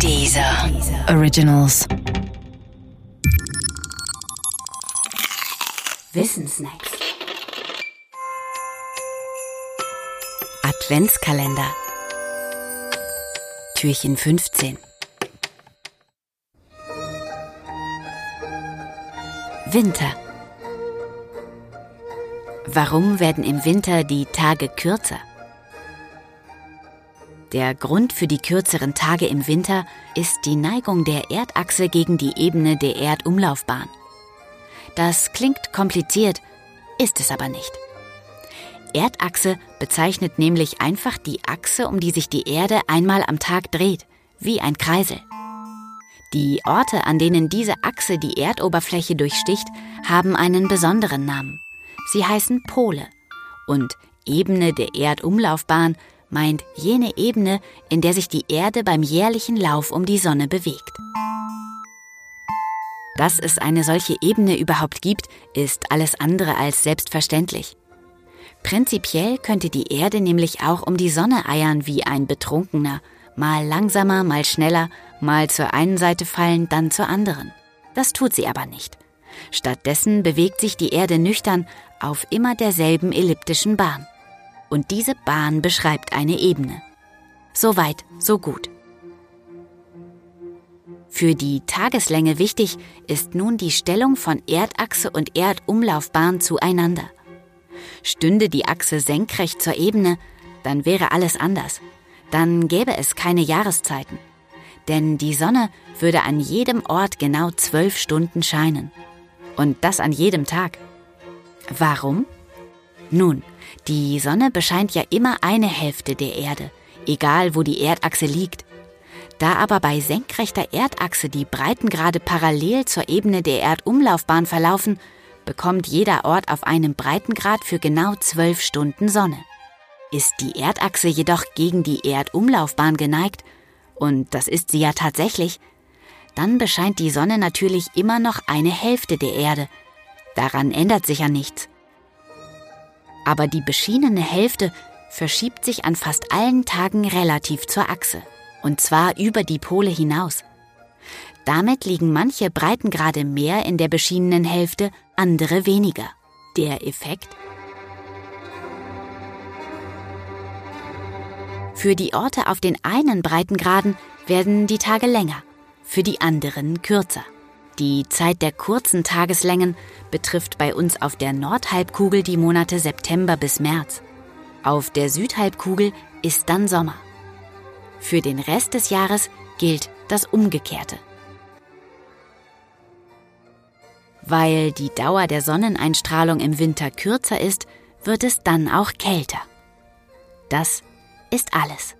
Dieser Originals. Wissensnacks. Adventskalender. Türchen 15. Winter. Warum werden im Winter die Tage kürzer? Der Grund für die kürzeren Tage im Winter ist die Neigung der Erdachse gegen die Ebene der Erdumlaufbahn. Das klingt kompliziert, ist es aber nicht. Erdachse bezeichnet nämlich einfach die Achse, um die sich die Erde einmal am Tag dreht, wie ein Kreisel. Die Orte, an denen diese Achse die Erdoberfläche durchsticht, haben einen besonderen Namen. Sie heißen Pole. Und Ebene der Erdumlaufbahn meint jene Ebene, in der sich die Erde beim jährlichen Lauf um die Sonne bewegt. Dass es eine solche Ebene überhaupt gibt, ist alles andere als selbstverständlich. Prinzipiell könnte die Erde nämlich auch um die Sonne eiern wie ein Betrunkener, mal langsamer, mal schneller, mal zur einen Seite fallen, dann zur anderen. Das tut sie aber nicht. Stattdessen bewegt sich die Erde nüchtern auf immer derselben elliptischen Bahn. Und diese Bahn beschreibt eine Ebene. So weit, so gut. Für die Tageslänge wichtig ist nun die Stellung von Erdachse und Erdumlaufbahn zueinander. Stünde die Achse senkrecht zur Ebene, dann wäre alles anders. Dann gäbe es keine Jahreszeiten. Denn die Sonne würde an jedem Ort genau zwölf Stunden scheinen. Und das an jedem Tag. Warum? Nun, die Sonne bescheint ja immer eine Hälfte der Erde, egal wo die Erdachse liegt. Da aber bei senkrechter Erdachse die Breitengrade parallel zur Ebene der Erdumlaufbahn verlaufen, bekommt jeder Ort auf einem Breitengrad für genau zwölf Stunden Sonne. Ist die Erdachse jedoch gegen die Erdumlaufbahn geneigt, und das ist sie ja tatsächlich, dann bescheint die Sonne natürlich immer noch eine Hälfte der Erde. Daran ändert sich ja nichts. Aber die beschienene Hälfte verschiebt sich an fast allen Tagen relativ zur Achse und zwar über die Pole hinaus. Damit liegen manche Breitengrade mehr in der beschienenen Hälfte, andere weniger. Der Effekt? Für die Orte auf den einen Breitengraden werden die Tage länger, für die anderen kürzer. Die Zeit der kurzen Tageslängen betrifft bei uns auf der Nordhalbkugel die Monate September bis März. Auf der Südhalbkugel ist dann Sommer. Für den Rest des Jahres gilt das Umgekehrte. Weil die Dauer der Sonneneinstrahlung im Winter kürzer ist, wird es dann auch kälter. Das ist alles.